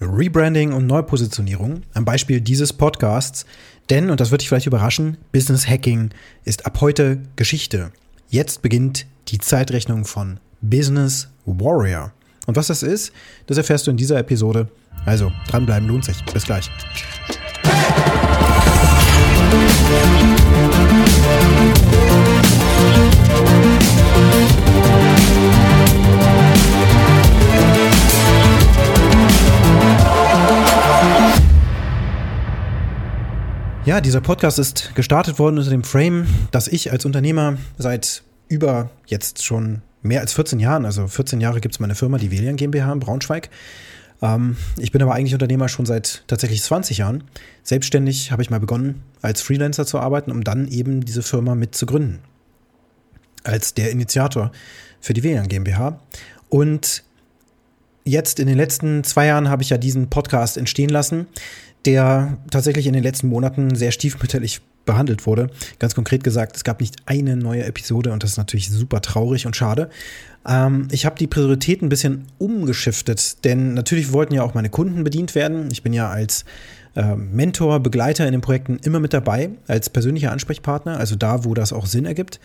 Rebranding und Neupositionierung am Beispiel dieses Podcasts. Denn, und das wird dich vielleicht überraschen, Business Hacking ist ab heute Geschichte. Jetzt beginnt die Zeitrechnung von Business Warrior. Und was das ist, das erfährst du in dieser Episode. Also dranbleiben lohnt sich. Bis gleich. Ja, dieser Podcast ist gestartet worden unter dem Frame, dass ich als Unternehmer seit über jetzt schon mehr als 14 Jahren, also 14 Jahre gibt es meine Firma, die Velian GmbH in Braunschweig. Ähm, ich bin aber eigentlich Unternehmer schon seit tatsächlich 20 Jahren. Selbstständig habe ich mal begonnen, als Freelancer zu arbeiten, um dann eben diese Firma mit zu gründen. Als der Initiator für die Velian GmbH. Und jetzt in den letzten zwei Jahren habe ich ja diesen Podcast entstehen lassen, der tatsächlich in den letzten Monaten sehr stiefmütterlich behandelt wurde. Ganz konkret gesagt, es gab nicht eine neue Episode und das ist natürlich super traurig und schade. Ähm, ich habe die Prioritäten ein bisschen umgeschiftet, denn natürlich wollten ja auch meine Kunden bedient werden. Ich bin ja als äh, Mentor, Begleiter in den Projekten immer mit dabei, als persönlicher Ansprechpartner, also da, wo das auch Sinn ergibt.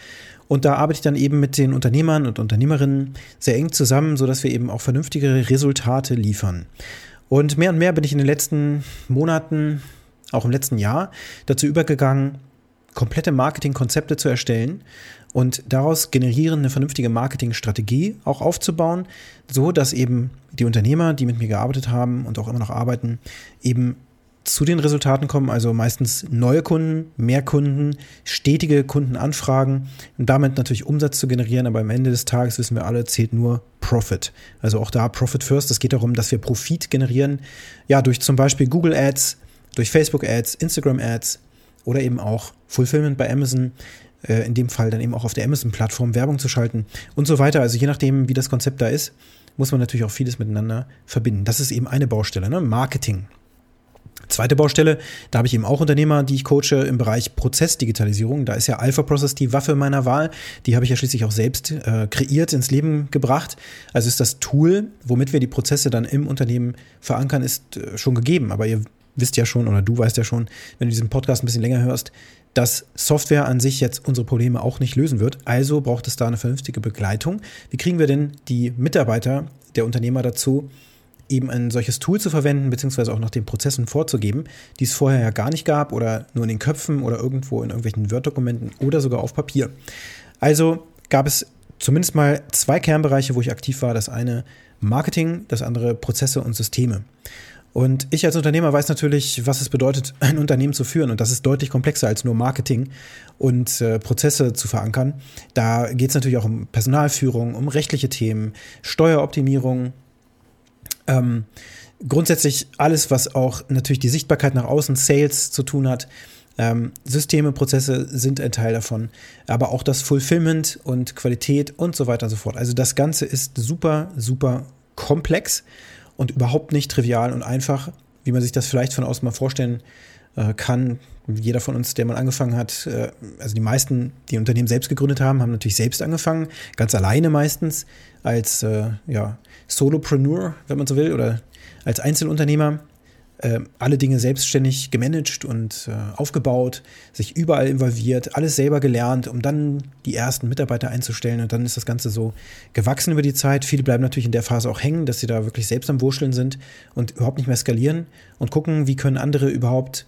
Und da arbeite ich dann eben mit den Unternehmern und Unternehmerinnen sehr eng zusammen, sodass wir eben auch vernünftige Resultate liefern. Und mehr und mehr bin ich in den letzten Monaten, auch im letzten Jahr, dazu übergegangen, komplette Marketingkonzepte zu erstellen und daraus generieren eine vernünftige Marketingstrategie auch aufzubauen, so dass eben die Unternehmer, die mit mir gearbeitet haben und auch immer noch arbeiten, eben zu den Resultaten kommen, also meistens neue Kunden, mehr Kunden, stetige Kundenanfragen und damit natürlich Umsatz zu generieren, aber am Ende des Tages wissen wir alle, zählt nur Profit. Also auch da Profit First. Es geht darum, dass wir Profit generieren, ja, durch zum Beispiel Google Ads, durch Facebook Ads, Instagram Ads oder eben auch Fulfillment bei Amazon, äh, in dem Fall dann eben auch auf der Amazon-Plattform Werbung zu schalten und so weiter. Also je nachdem, wie das Konzept da ist, muss man natürlich auch vieles miteinander verbinden. Das ist eben eine Baustelle, ne? Marketing. Zweite Baustelle, da habe ich eben auch Unternehmer, die ich coache im Bereich Prozessdigitalisierung. Da ist ja Alpha Process die Waffe meiner Wahl. Die habe ich ja schließlich auch selbst äh, kreiert, ins Leben gebracht. Also ist das Tool, womit wir die Prozesse dann im Unternehmen verankern, ist äh, schon gegeben. Aber ihr wisst ja schon oder du weißt ja schon, wenn du diesen Podcast ein bisschen länger hörst, dass Software an sich jetzt unsere Probleme auch nicht lösen wird. Also braucht es da eine vernünftige Begleitung. Wie kriegen wir denn die Mitarbeiter der Unternehmer dazu, eben ein solches Tool zu verwenden, beziehungsweise auch nach den Prozessen vorzugeben, die es vorher ja gar nicht gab oder nur in den Köpfen oder irgendwo in irgendwelchen Word-Dokumenten oder sogar auf Papier. Also gab es zumindest mal zwei Kernbereiche, wo ich aktiv war. Das eine Marketing, das andere Prozesse und Systeme. Und ich als Unternehmer weiß natürlich, was es bedeutet, ein Unternehmen zu führen. Und das ist deutlich komplexer als nur Marketing und äh, Prozesse zu verankern. Da geht es natürlich auch um Personalführung, um rechtliche Themen, Steueroptimierung, ähm, grundsätzlich alles, was auch natürlich die Sichtbarkeit nach außen, Sales zu tun hat. Ähm, Systeme, Prozesse sind ein Teil davon, aber auch das Fulfillment und Qualität und so weiter und so fort. Also das Ganze ist super, super komplex und überhaupt nicht trivial und einfach, wie man sich das vielleicht von außen mal vorstellen äh, kann. Jeder von uns, der mal angefangen hat, äh, also die meisten, die Unternehmen selbst gegründet haben, haben natürlich selbst angefangen, ganz alleine meistens, als äh, ja, Solopreneur, wenn man so will, oder als Einzelunternehmer äh, alle Dinge selbstständig gemanagt und äh, aufgebaut, sich überall involviert, alles selber gelernt, um dann die ersten Mitarbeiter einzustellen. Und dann ist das Ganze so gewachsen über die Zeit. Viele bleiben natürlich in der Phase auch hängen, dass sie da wirklich selbst am Wurschteln sind und überhaupt nicht mehr skalieren und gucken, wie können andere überhaupt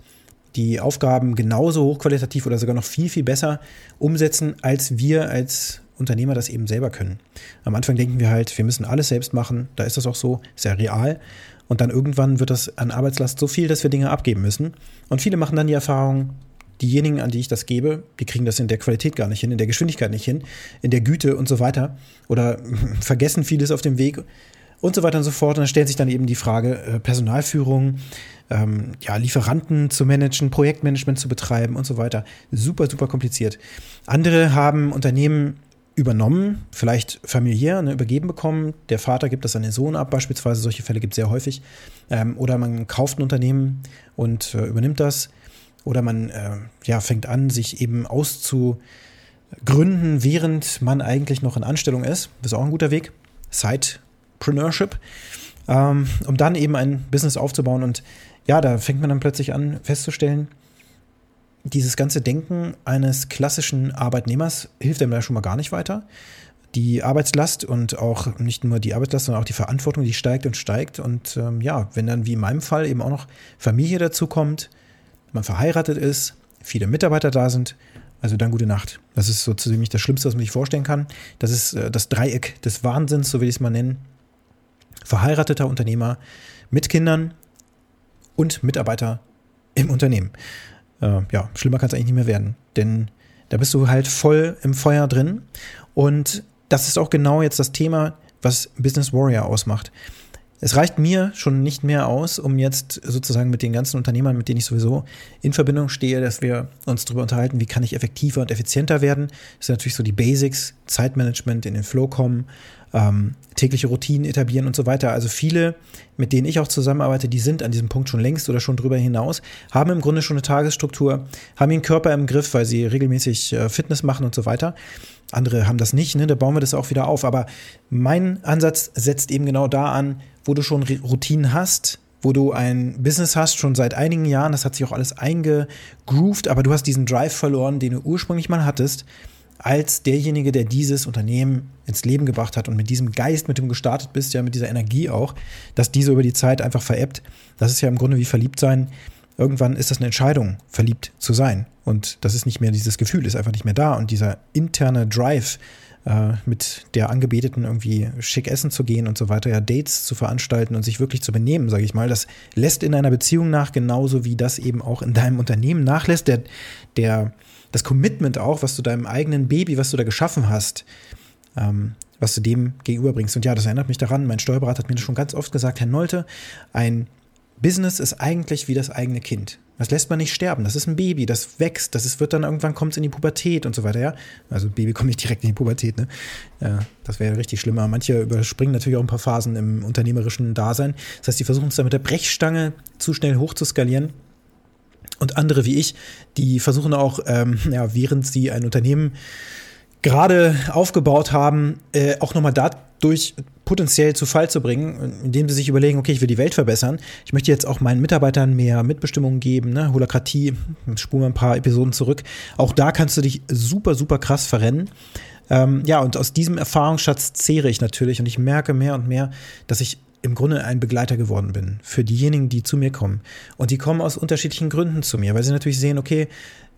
die Aufgaben genauso hochqualitativ oder sogar noch viel, viel besser umsetzen, als wir als Unternehmer das eben selber können. Am Anfang denken wir halt, wir müssen alles selbst machen, da ist das auch so, ja real. Und dann irgendwann wird das an Arbeitslast so viel, dass wir Dinge abgeben müssen. Und viele machen dann die Erfahrung, diejenigen, an die ich das gebe, die kriegen das in der Qualität gar nicht hin, in der Geschwindigkeit nicht hin, in der Güte und so weiter. Oder vergessen vieles auf dem Weg und so weiter und so fort. Und dann stellt sich dann eben die Frage, äh, Personalführung, ähm, ja, Lieferanten zu managen, Projektmanagement zu betreiben und so weiter. Super, super kompliziert. Andere haben Unternehmen übernommen, vielleicht familiär ne, übergeben bekommen. Der Vater gibt das an den Sohn ab, beispielsweise. Solche Fälle gibt es sehr häufig. Ähm, oder man kauft ein Unternehmen und äh, übernimmt das. Oder man äh, ja, fängt an, sich eben auszugründen, während man eigentlich noch in Anstellung ist. Das ist auch ein guter Weg. Sidepreneurship. ähm, um dann eben ein Business aufzubauen. Und ja, da fängt man dann plötzlich an festzustellen, dieses ganze Denken eines klassischen Arbeitnehmers hilft einem da schon mal gar nicht weiter. Die Arbeitslast und auch nicht nur die Arbeitslast, sondern auch die Verantwortung, die steigt und steigt. Und ähm, ja, wenn dann wie in meinem Fall eben auch noch Familie dazu kommt, man verheiratet ist, viele Mitarbeiter da sind, also dann gute Nacht. Das ist so ziemlich das Schlimmste, was man sich vorstellen kann. Das ist äh, das Dreieck des Wahnsinns, so will ich es mal nennen. Verheirateter Unternehmer mit Kindern und Mitarbeiter im Unternehmen. Äh, ja, schlimmer kann es eigentlich nicht mehr werden. Denn da bist du halt voll im Feuer drin. Und das ist auch genau jetzt das Thema, was Business Warrior ausmacht. Es reicht mir schon nicht mehr aus, um jetzt sozusagen mit den ganzen Unternehmern, mit denen ich sowieso in Verbindung stehe, dass wir uns darüber unterhalten, wie kann ich effektiver und effizienter werden. Das sind natürlich so die Basics, Zeitmanagement, in den Flow kommen, ähm, tägliche Routinen etablieren und so weiter. Also viele, mit denen ich auch zusammenarbeite, die sind an diesem Punkt schon längst oder schon drüber hinaus, haben im Grunde schon eine Tagesstruktur, haben ihren Körper im Griff, weil sie regelmäßig äh, Fitness machen und so weiter. Andere haben das nicht, ne? da bauen wir das auch wieder auf. Aber mein Ansatz setzt eben genau da an, wo du schon Routinen hast, wo du ein Business hast, schon seit einigen Jahren, das hat sich auch alles eingegroovt, aber du hast diesen Drive verloren, den du ursprünglich mal hattest, als derjenige, der dieses Unternehmen ins Leben gebracht hat und mit diesem Geist, mit dem du gestartet bist, ja mit dieser Energie auch, dass diese über die Zeit einfach verebbt. Das ist ja im Grunde wie verliebt sein. Irgendwann ist das eine Entscheidung, verliebt zu sein. Und das ist nicht mehr dieses Gefühl, ist einfach nicht mehr da. Und dieser interne Drive, äh, mit der Angebeteten irgendwie schick essen zu gehen und so weiter, ja, Dates zu veranstalten und sich wirklich zu benehmen, sage ich mal, das lässt in einer Beziehung nach, genauso wie das eben auch in deinem Unternehmen nachlässt. Der, der, das Commitment auch, was du deinem eigenen Baby, was du da geschaffen hast, ähm, was du dem gegenüberbringst. Und ja, das erinnert mich daran, mein Steuerberater hat mir das schon ganz oft gesagt, Herr Nolte, ein Business ist eigentlich wie das eigene Kind. Das lässt man nicht sterben. Das ist ein Baby, das wächst, das ist, wird dann irgendwann kommt es in die Pubertät und so weiter, ja. Also Baby kommt nicht direkt in die Pubertät, ne? Ja, das wäre richtig schlimmer. Manche überspringen natürlich auch ein paar Phasen im unternehmerischen Dasein. Das heißt, die versuchen es dann mit der Brechstange zu schnell hoch zu skalieren. Und andere wie ich, die versuchen auch, ähm, ja, während sie ein Unternehmen gerade aufgebaut haben, äh, auch nochmal dadurch potenziell zu Fall zu bringen, indem sie sich überlegen, okay, ich will die Welt verbessern. Ich möchte jetzt auch meinen Mitarbeitern mehr Mitbestimmung geben, ne? Holokratie, spulen wir ein paar Episoden zurück. Auch da kannst du dich super, super krass verrennen. Ähm, ja, und aus diesem Erfahrungsschatz zehre ich natürlich und ich merke mehr und mehr, dass ich im Grunde ein Begleiter geworden bin für diejenigen, die zu mir kommen. Und die kommen aus unterschiedlichen Gründen zu mir, weil sie natürlich sehen, okay,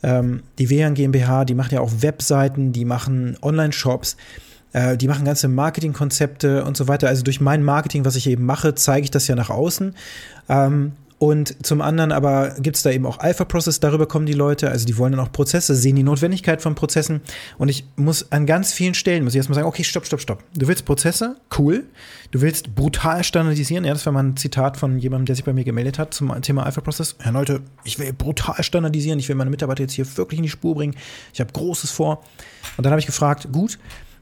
ähm, die WLAN GmbH, die macht ja auch Webseiten, die machen Online-Shops, äh, die machen ganze Marketingkonzepte und so weiter. Also durch mein Marketing, was ich eben mache, zeige ich das ja nach außen. Ähm, und zum anderen aber gibt es da eben auch Alpha-Process, darüber kommen die Leute, also die wollen dann auch Prozesse, sehen die Notwendigkeit von Prozessen. Und ich muss an ganz vielen Stellen, muss ich erstmal sagen, okay, stopp, stopp, stopp. Du willst Prozesse? Cool. Du willst brutal standardisieren. Ja, das war mal ein Zitat von jemandem, der sich bei mir gemeldet hat zum Thema Alpha-Process. Herr Leute, ich will brutal standardisieren. Ich will meine Mitarbeiter jetzt hier wirklich in die Spur bringen. Ich habe Großes vor. Und dann habe ich gefragt, gut,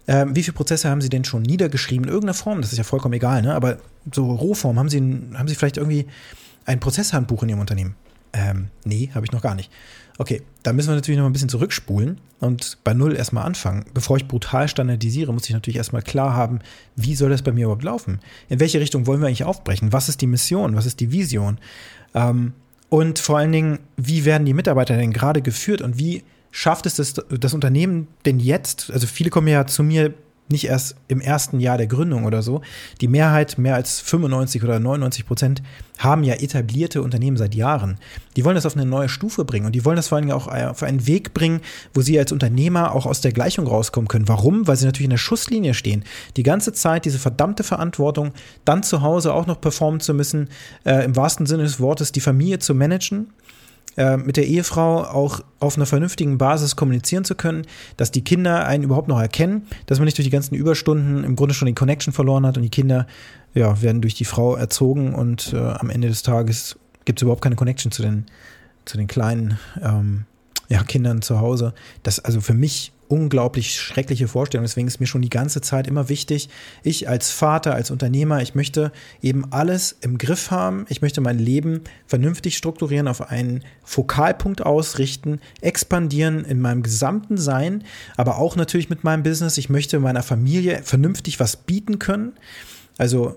ähm, wie viele Prozesse haben Sie denn schon niedergeschrieben in irgendeiner Form? Das ist ja vollkommen egal, ne? Aber so Rohform, haben Sie, haben Sie vielleicht irgendwie ein Prozesshandbuch in Ihrem Unternehmen? Ähm, nee, habe ich noch gar nicht. Okay, da müssen wir natürlich noch ein bisschen zurückspulen und bei Null erstmal anfangen. Bevor ich brutal standardisiere, muss ich natürlich erstmal klar haben, wie soll das bei mir überhaupt laufen? In welche Richtung wollen wir eigentlich aufbrechen? Was ist die Mission? Was ist die Vision? Ähm, und vor allen Dingen, wie werden die Mitarbeiter denn gerade geführt und wie schafft es das, das Unternehmen denn jetzt? Also viele kommen ja zu mir nicht erst im ersten Jahr der Gründung oder so. Die Mehrheit, mehr als 95 oder 99 Prozent, haben ja etablierte Unternehmen seit Jahren. Die wollen das auf eine neue Stufe bringen und die wollen das vor allem auch auf einen Weg bringen, wo sie als Unternehmer auch aus der Gleichung rauskommen können. Warum? Weil sie natürlich in der Schusslinie stehen. Die ganze Zeit diese verdammte Verantwortung, dann zu Hause auch noch performen zu müssen, äh, im wahrsten Sinne des Wortes die Familie zu managen äh, mit der Ehefrau auch auf einer vernünftigen Basis kommunizieren zu können, dass die Kinder einen überhaupt noch erkennen, dass man nicht durch die ganzen Überstunden im Grunde schon die Connection verloren hat und die Kinder ja, werden durch die Frau erzogen und äh, am Ende des Tages gibt es überhaupt keine Connection zu den, zu den kleinen ähm, ja, Kindern zu Hause. Das also für mich unglaublich schreckliche Vorstellung. Deswegen ist mir schon die ganze Zeit immer wichtig, ich als Vater, als Unternehmer, ich möchte eben alles im Griff haben. Ich möchte mein Leben vernünftig strukturieren, auf einen Fokalpunkt ausrichten, expandieren in meinem gesamten Sein, aber auch natürlich mit meinem Business. Ich möchte meiner Familie vernünftig was bieten können. Also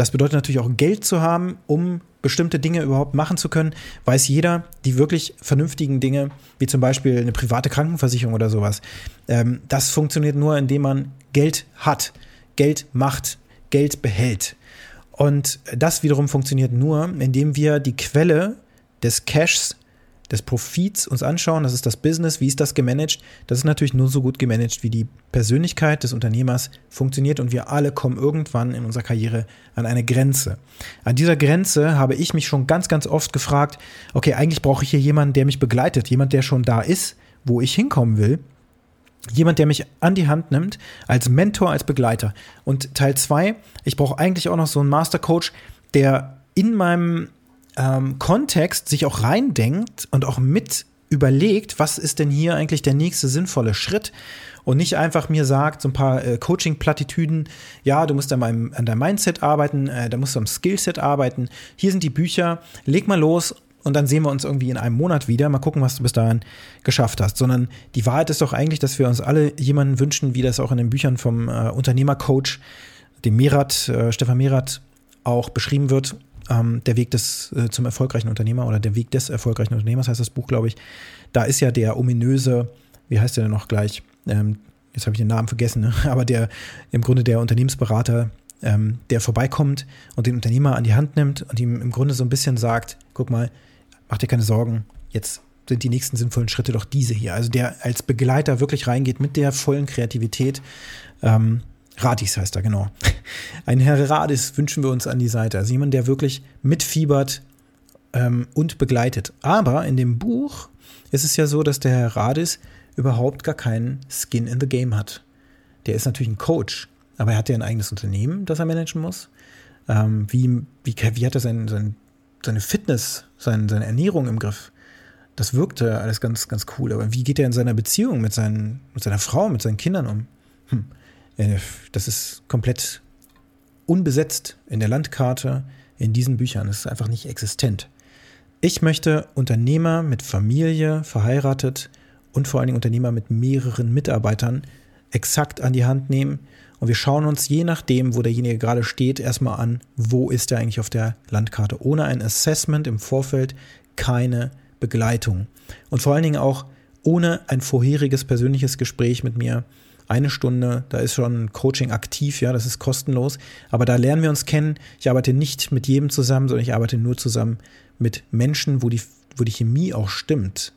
Das bedeutet natürlich auch Geld zu haben, um bestimmte Dinge überhaupt machen zu können. Weiß jeder, die wirklich vernünftigen Dinge, wie zum Beispiel eine private Krankenversicherung oder sowas, ähm, das funktioniert nur, indem man Geld hat, Geld macht, Geld behält. Und das wiederum funktioniert nur, indem wir die Quelle des Cashs des Profits uns anschauen, das ist das Business, wie ist das gemanagt? Das ist natürlich nur so gut gemanagt, wie die Persönlichkeit des Unternehmers funktioniert und wir alle kommen irgendwann in unserer Karriere an eine Grenze. An dieser Grenze habe ich mich schon ganz, ganz oft gefragt, okay, eigentlich brauche ich hier jemanden, der mich begleitet, jemand, der schon da ist, wo ich hinkommen will. Jemand, der mich an die Hand nimmt, als Mentor, als Begleiter. Und Teil zwei, ich brauche eigentlich auch noch so einen Mastercoach, der in meinem ähm, Kontext sich auch reindenkt und auch mit überlegt, was ist denn hier eigentlich der nächste sinnvolle Schritt? Und nicht einfach mir sagt, so ein paar äh, Coaching-Plattitüden, ja, du musst an, meinem, an deinem Mindset arbeiten, äh, da musst du am Skillset arbeiten, hier sind die Bücher, leg mal los und dann sehen wir uns irgendwie in einem Monat wieder, mal gucken, was du bis dahin geschafft hast. Sondern die Wahrheit ist doch eigentlich, dass wir uns alle jemanden wünschen, wie das auch in den Büchern vom äh, Unternehmercoach, dem Merat, äh, Stefan Merat, auch beschrieben wird, ähm, Der Weg des äh, zum erfolgreichen Unternehmer oder Der Weg des erfolgreichen Unternehmers heißt das Buch, glaube ich. Da ist ja der ominöse, wie heißt der denn noch gleich? Ähm, jetzt habe ich den Namen vergessen, ne? aber der im Grunde der Unternehmensberater, ähm, der vorbeikommt und den Unternehmer an die Hand nimmt und ihm im Grunde so ein bisschen sagt, guck mal, mach dir keine Sorgen, jetzt sind die nächsten sinnvollen Schritte doch diese hier. Also der als Begleiter wirklich reingeht mit der vollen Kreativität ähm, Radis heißt er, genau. Ein Herr Radis wünschen wir uns an die Seite. Also jemand, der wirklich mitfiebert ähm, und begleitet. Aber in dem Buch ist es ja so, dass der Herr Radis überhaupt gar keinen Skin in the Game hat. Der ist natürlich ein Coach, aber er hat ja ein eigenes Unternehmen, das er managen muss. Ähm, wie, wie, wie hat er sein, sein, seine Fitness, sein, seine Ernährung im Griff? Das wirkte alles ganz, ganz cool. Aber wie geht er in seiner Beziehung mit, seinen, mit seiner Frau, mit seinen Kindern um? Hm. Äh, das ist komplett unbesetzt in der Landkarte, in diesen Büchern. Es ist einfach nicht existent. Ich möchte Unternehmer mit Familie, verheiratet und vor allen Dingen Unternehmer mit mehreren Mitarbeitern exakt an die Hand nehmen. Und wir schauen uns je nachdem, wo derjenige gerade steht, erstmal an, wo ist er eigentlich auf der Landkarte. Ohne ein Assessment im Vorfeld keine Begleitung. Und vor allen Dingen auch ohne ein vorheriges persönliches Gespräch mit mir eine Stunde, da ist schon Coaching aktiv, ja, das ist kostenlos. Aber da lernen wir uns kennen. Ich arbeite nicht mit jedem zusammen, sondern ich arbeite nur zusammen mit Menschen, wo die, wo die Chemie auch stimmt.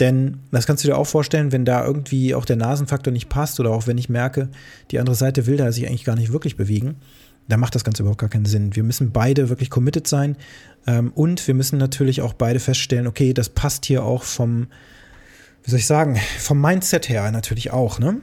Denn das kannst du dir auch vorstellen, wenn da irgendwie auch der Nasenfaktor nicht passt oder auch wenn ich merke, die andere Seite will da sich eigentlich gar nicht wirklich bewegen, dann macht das Ganze überhaupt gar keinen Sinn. Wir müssen beide wirklich committed sein ähm, und wir müssen natürlich auch beide feststellen, okay, das passt hier auch vom, wie soll ich sagen, vom Mindset her natürlich auch, ne?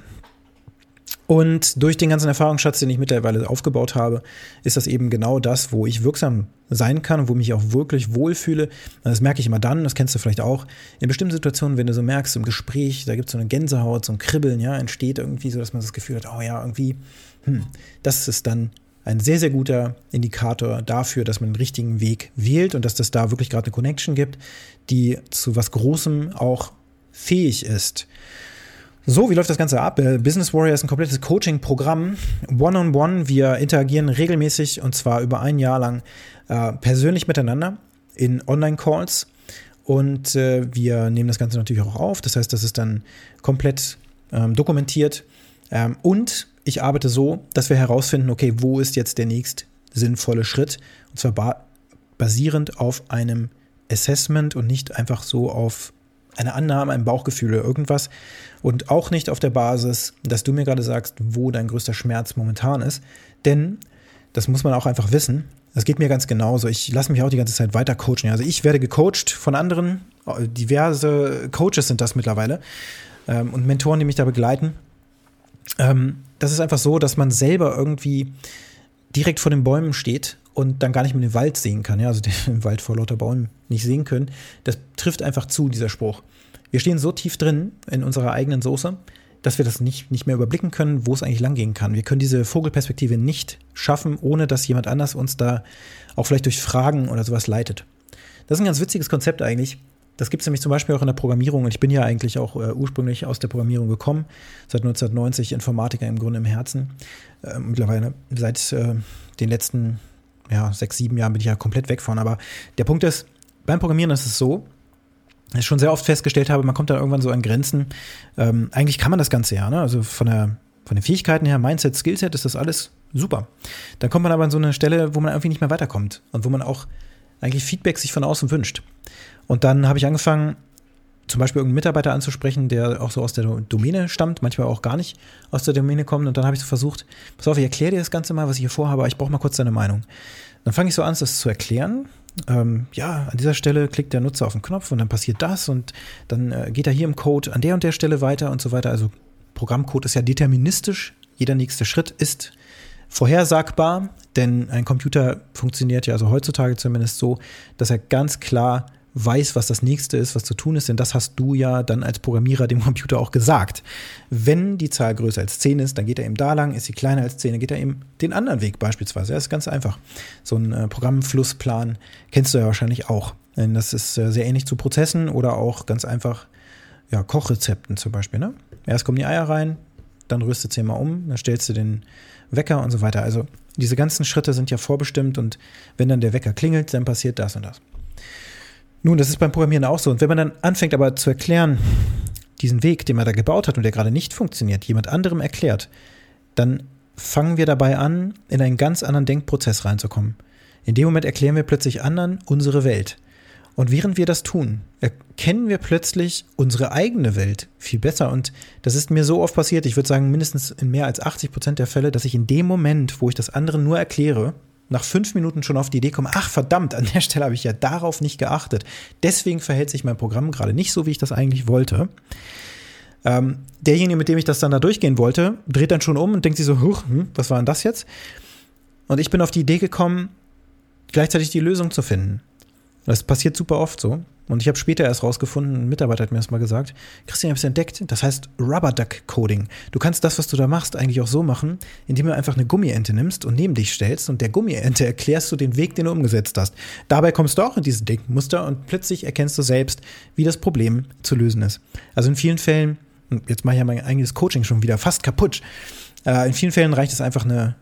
Und durch den ganzen Erfahrungsschatz, den ich mittlerweile aufgebaut habe, ist das eben genau das, wo ich wirksam sein kann wo mich auch wirklich wohlfühle. Das merke ich immer dann, das kennst du vielleicht auch, in bestimmten Situationen, wenn du so merkst, im Gespräch, da gibt es so eine Gänsehaut, so ein Kribbeln, ja, entsteht irgendwie so, dass man das Gefühl hat, oh ja, irgendwie, hm, das ist dann ein sehr, sehr guter Indikator dafür, dass man den richtigen Weg wählt und dass das da wirklich gerade eine Connection gibt, die zu was Großem auch fähig ist. So, wie läuft das Ganze ab? Äh, Business Warrior ist ein komplettes Coaching-Programm. One-on-one. -on -one. Wir interagieren regelmäßig und zwar über ein Jahr lang äh, persönlich miteinander in Online-Calls. Und äh, wir nehmen das Ganze natürlich auch auf. Das heißt, das ist dann komplett ähm, dokumentiert. Ähm, und ich arbeite so, dass wir herausfinden, okay, wo ist jetzt der nächst sinnvolle Schritt? Und zwar ba basierend auf einem Assessment und nicht einfach so auf eine Annahme, ein Bauchgefühl oder irgendwas. Und auch nicht auf der Basis, dass du mir gerade sagst, wo dein größter Schmerz momentan ist. Denn, das muss man auch einfach wissen, das geht mir ganz genauso. Ich lasse mich auch die ganze Zeit weiter coachen. Also ich werde gecoacht von anderen, diverse Coaches sind das mittlerweile ähm, und Mentoren, die mich da begleiten. Ähm, das ist einfach so, dass man selber irgendwie direkt vor den Bäumen steht und dann gar nicht mehr den Wald sehen kann, ja, also den Wald vor lauter Bäumen nicht sehen können. Das trifft einfach zu, dieser Spruch. Wir stehen so tief drin in unserer eigenen Soße, dass wir das nicht, nicht mehr überblicken können, wo es eigentlich langgehen kann. Wir können diese Vogelperspektive nicht schaffen, ohne dass jemand anders uns da auch vielleicht durch Fragen oder sowas leitet. Das ist ein ganz witziges Konzept eigentlich. Das gibt es nämlich zum Beispiel auch in der Programmierung. Und ich bin ja eigentlich auch äh, ursprünglich aus der Programmierung gekommen. Seit 1990 Informatiker im Grunde im Herzen. Äh, mittlerweile seit äh, den letzten ja, sechs, sieben Jahren bin ich ja komplett weg von. Aber der Punkt ist, beim Programmieren ist es so, dass ich schon sehr oft festgestellt habe, man kommt dann irgendwann so an Grenzen. Ähm, eigentlich kann man das Ganze ja, ne? Also von der von den Fähigkeiten her, Mindset, Skillset ist das alles super. Dann kommt man aber an so eine Stelle, wo man irgendwie nicht mehr weiterkommt und wo man auch eigentlich Feedback sich von außen wünscht. Und dann habe ich angefangen, zum Beispiel irgendeinen Mitarbeiter anzusprechen, der auch so aus der Domäne stammt, manchmal auch gar nicht aus der Domäne kommt. Und dann habe ich so versucht, pass auf, ich erkläre dir das Ganze mal, was ich hier vorhabe, ich brauche mal kurz deine Meinung. Dann fange ich so an, das zu erklären. Ähm, ja, an dieser Stelle klickt der Nutzer auf den Knopf und dann passiert das und dann äh, geht er hier im Code an der und der Stelle weiter und so weiter. Also Programmcode ist ja deterministisch. Jeder nächste Schritt ist vorhersagbar, denn ein Computer funktioniert ja also heutzutage zumindest so, dass er ganz klar weiß, was das nächste ist, was zu tun ist, denn das hast du ja dann als Programmierer dem Computer auch gesagt. Wenn die Zahl größer als 10 ist, dann geht er eben da lang, ist sie kleiner als 10, dann geht er eben den anderen Weg beispielsweise. Das ist ganz einfach. So ein äh, Programmflussplan kennst du ja wahrscheinlich auch. Denn das ist äh, sehr ähnlich zu Prozessen oder auch ganz einfach ja, Kochrezepten zum Beispiel. Ne? Erst kommen die Eier rein, dann rüstet sie mal um, dann stellst du den Wecker und so weiter. Also diese ganzen Schritte sind ja vorbestimmt und wenn dann der Wecker klingelt, dann passiert das und das. Nun, das ist beim Programmieren auch so. Und wenn man dann anfängt aber zu erklären, diesen Weg, den man da gebaut hat und der gerade nicht funktioniert, jemand anderem erklärt, dann fangen wir dabei an, in einen ganz anderen Denkprozess reinzukommen. In dem Moment erklären wir plötzlich anderen unsere Welt. Und während wir das tun, erkennen wir plötzlich unsere eigene Welt viel besser. Und das ist mir so oft passiert, ich würde sagen mindestens in mehr als 80 Prozent der Fälle, dass ich in dem Moment, wo ich das anderen nur erkläre, nach fünf Minuten schon auf die Idee komme, ach verdammt, an der Stelle habe ich ja darauf nicht geachtet. Deswegen verhält sich mein Programm gerade nicht so, wie ich das eigentlich wollte. Ähm, derjenige, mit dem ich das dann da durchgehen wollte, dreht dann schon um und denkt sich so, huch, hm, was war denn das jetzt? Und ich bin auf die Idee gekommen, gleichzeitig die Lösung zu finden. Das passiert super oft so. Und ich habe später erst rausgefunden, ein Mitarbeiter hat mir das mal gesagt, Christian, ich habe es entdeckt, das heißt Rubber Duck Coding. Du kannst das, was du da machst, eigentlich auch so machen, indem du einfach eine Gummiente nimmst und neben dich stellst und der Gummiente erklärst du den Weg, den du umgesetzt hast. Dabei kommst du auch in dieses Denkmuster und plötzlich erkennst du selbst, wie das Problem zu lösen ist. Also in vielen Fällen, jetzt mache ich ja mein eigenes Coaching schon wieder fast kaputt, äh, in vielen Fällen reicht es einfach eine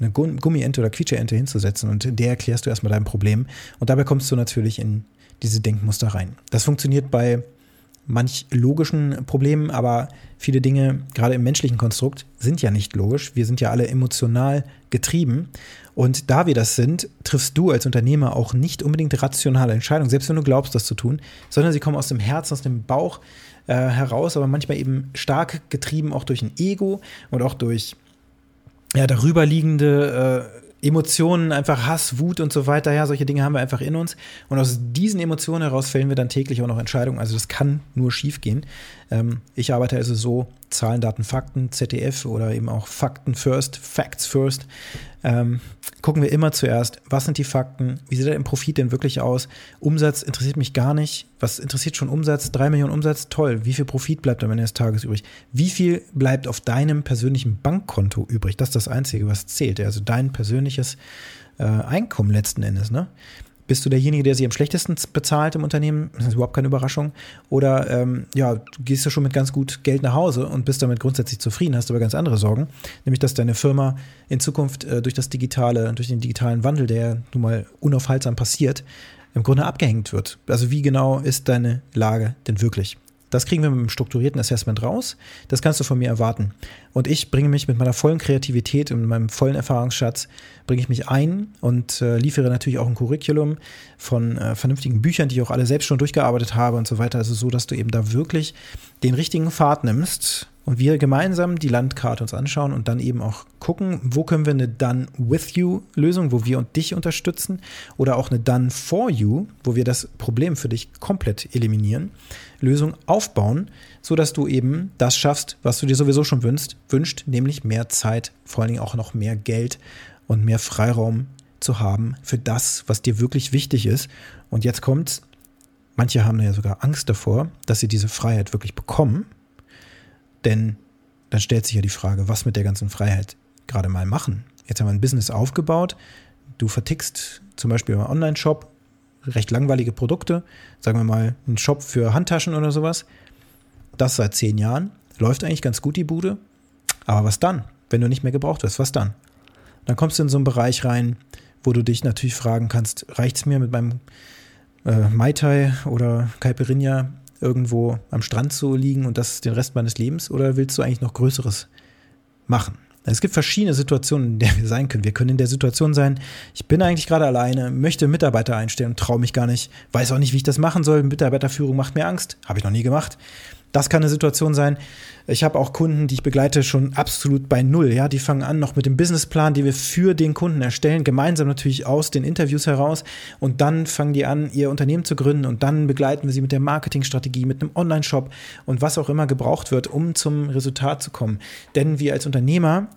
eine Gummiente oder Quietscheente hinzusetzen und der erklärst du erstmal dein Problem. Und dabei kommst du natürlich in diese Denkmuster rein. Das funktioniert bei manch logischen Problemen, aber viele Dinge, gerade im menschlichen Konstrukt, sind ja nicht logisch. Wir sind ja alle emotional getrieben. Und da wir das sind, triffst du als Unternehmer auch nicht unbedingt rationale Entscheidungen, selbst wenn du glaubst, das zu tun, sondern sie kommen aus dem Herzen, aus dem Bauch äh, heraus, aber manchmal eben stark getrieben auch durch ein Ego und auch durch ja, darüberliegende äh, Emotionen, einfach Hass, Wut und so weiter, ja, solche Dinge haben wir einfach in uns. Und aus diesen Emotionen heraus fällen wir dann täglich auch noch Entscheidungen. Also das kann nur schief gehen. Ähm, ich arbeite also so, Zahlen, Daten, Fakten, ZDF oder eben auch Fakten first, Facts first. Ähm, gucken wir immer zuerst, was sind die Fakten, wie sieht der Profit denn wirklich aus? Umsatz interessiert mich gar nicht. Was interessiert schon Umsatz? Drei Millionen Umsatz, toll. Wie viel Profit bleibt am Ende des Tages übrig? Wie viel bleibt auf deinem persönlichen Bankkonto übrig? Das ist das Einzige, was zählt. Also dein persönliches äh, Einkommen letzten Endes. Ne? Bist du derjenige, der sie am schlechtesten bezahlt im Unternehmen? Das ist überhaupt keine Überraschung. Oder ähm, ja, gehst du schon mit ganz gut Geld nach Hause und bist damit grundsätzlich zufrieden, hast aber ganz andere Sorgen. Nämlich, dass deine Firma in Zukunft äh, durch das digitale, durch den digitalen Wandel, der nun mal unaufhaltsam passiert, im Grunde abgehängt wird. Also wie genau ist deine Lage denn wirklich? Das kriegen wir mit einem strukturierten Assessment raus. Das kannst du von mir erwarten. Und ich bringe mich mit meiner vollen Kreativität und meinem vollen Erfahrungsschatz, bringe ich mich ein und äh, liefere natürlich auch ein Curriculum von äh, vernünftigen Büchern, die ich auch alle selbst schon durchgearbeitet habe und so weiter. Also so, dass du eben da wirklich den richtigen Pfad nimmst und wir gemeinsam die Landkarte uns anschauen und dann eben auch gucken, wo können wir eine Done with you Lösung, wo wir und dich unterstützen oder auch eine Done for you, wo wir das Problem für dich komplett eliminieren, Lösung aufbauen, so dass du eben das schaffst, was du dir sowieso schon wünschst, wünscht, nämlich mehr Zeit, vor allen Dingen auch noch mehr Geld und mehr Freiraum zu haben für das, was dir wirklich wichtig ist. Und jetzt kommt's. Manche haben ja sogar Angst davor, dass sie diese Freiheit wirklich bekommen denn dann stellt sich ja die Frage, was mit der ganzen Freiheit gerade mal machen. Jetzt haben wir ein Business aufgebaut. Du vertickst zum Beispiel im Online-Shop recht langweilige Produkte, sagen wir mal einen Shop für Handtaschen oder sowas. Das seit zehn Jahren. Läuft eigentlich ganz gut die Bude. Aber was dann, wenn du nicht mehr gebraucht wirst? Was dann? Dann kommst du in so einen Bereich rein wo du dich natürlich fragen kannst, reicht es mir mit meinem äh, Mai Tai oder Caipirinha irgendwo am Strand zu liegen und das den Rest meines Lebens oder willst du eigentlich noch Größeres machen? Es gibt verschiedene Situationen, in der wir sein können. Wir können in der Situation sein, ich bin eigentlich gerade alleine, möchte Mitarbeiter einstellen, traue mich gar nicht, weiß auch nicht, wie ich das machen soll. Mitarbeiterführung macht mir Angst, habe ich noch nie gemacht. Das kann eine Situation sein. Ich habe auch Kunden, die ich begleite, schon absolut bei Null. Ja, die fangen an noch mit dem Businessplan, den wir für den Kunden erstellen, gemeinsam natürlich aus den Interviews heraus. Und dann fangen die an, ihr Unternehmen zu gründen. Und dann begleiten wir sie mit der Marketingstrategie, mit einem Online-Shop und was auch immer gebraucht wird, um zum Resultat zu kommen. Denn wir als Unternehmer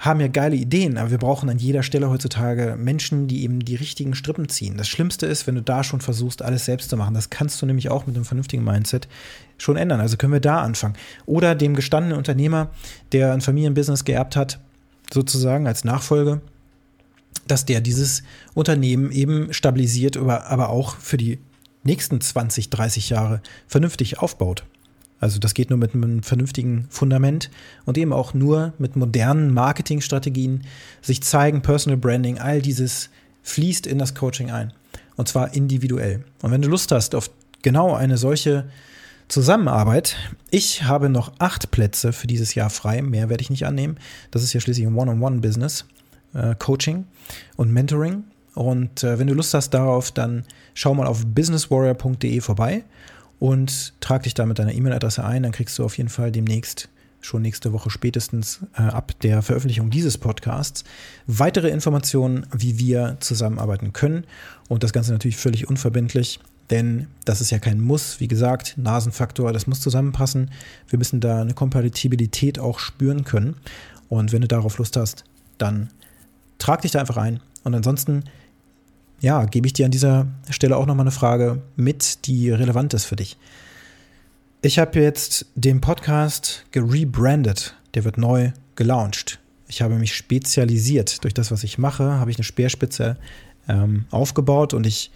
haben ja geile Ideen, aber wir brauchen an jeder Stelle heutzutage Menschen, die eben die richtigen Strippen ziehen. Das Schlimmste ist, wenn du da schon versuchst, alles selbst zu machen. Das kannst du nämlich auch mit einem vernünftigen Mindset schon ändern. Also können wir da anfangen. Oder dem gestandenen Unternehmer, der ein Familienbusiness geerbt hat, sozusagen als Nachfolge, dass der dieses Unternehmen eben stabilisiert, aber auch für die nächsten 20, 30 Jahre vernünftig aufbaut. Also das geht nur mit einem vernünftigen Fundament und eben auch nur mit modernen Marketingstrategien, sich zeigen, Personal Branding, all dieses fließt in das Coaching ein. Und zwar individuell. Und wenn du Lust hast auf genau eine solche Zusammenarbeit, ich habe noch acht Plätze für dieses Jahr frei, mehr werde ich nicht annehmen. Das ist ja schließlich ein One-on-One-Business, äh, Coaching und Mentoring. Und äh, wenn du Lust hast darauf, dann schau mal auf businesswarrior.de vorbei und trag dich da mit deiner E-Mail-Adresse ein, dann kriegst du auf jeden Fall demnächst schon nächste Woche spätestens äh, ab der Veröffentlichung dieses Podcasts weitere Informationen, wie wir zusammenarbeiten können. Und das Ganze natürlich völlig unverbindlich, denn das ist ja kein Muss. Wie gesagt, Nasenfaktor, das muss zusammenpassen. Wir müssen da eine Kompatibilität auch spüren können. Und wenn du darauf Lust hast, dann trag dich da einfach ein. Und ansonsten ja, gebe ich dir an dieser Stelle auch nochmal eine Frage mit, die relevant ist für dich. Ich habe jetzt den Podcast gerebrandet. Der wird neu gelauncht. Ich habe mich spezialisiert. Durch das, was ich mache, habe ich eine Speerspitze ähm, aufgebaut und ich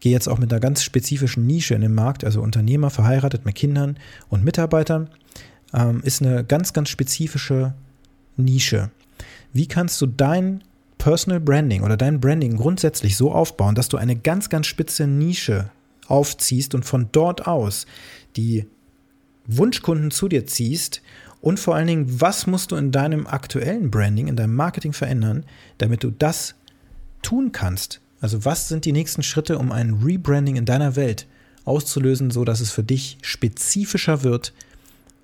gehe jetzt auch mit einer ganz spezifischen Nische in den Markt, also Unternehmer, verheiratet mit Kindern und Mitarbeitern, ähm, ist eine ganz, ganz spezifische Nische. Wie kannst du dein Personal Branding oder dein Branding grundsätzlich so aufbauen, dass du eine ganz, ganz spitze Nische aufziehst und von dort aus die Wunschkunden zu dir ziehst und vor allen Dingen, was musst du in deinem aktuellen Branding, in deinem Marketing verändern, damit du das tun kannst? Also was sind die nächsten Schritte, um ein Rebranding in deiner Welt auszulösen, so dass es für dich spezifischer wird,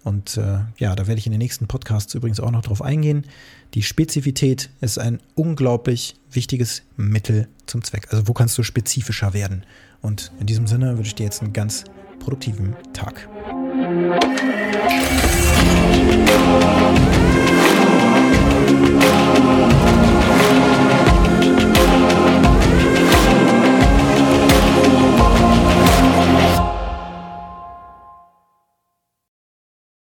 und äh, ja, da werde ich in den nächsten Podcasts übrigens auch noch drauf eingehen. Die Spezifität ist ein unglaublich wichtiges Mittel zum Zweck. Also wo kannst du spezifischer werden? Und in diesem Sinne wünsche ich dir jetzt einen ganz produktiven Tag.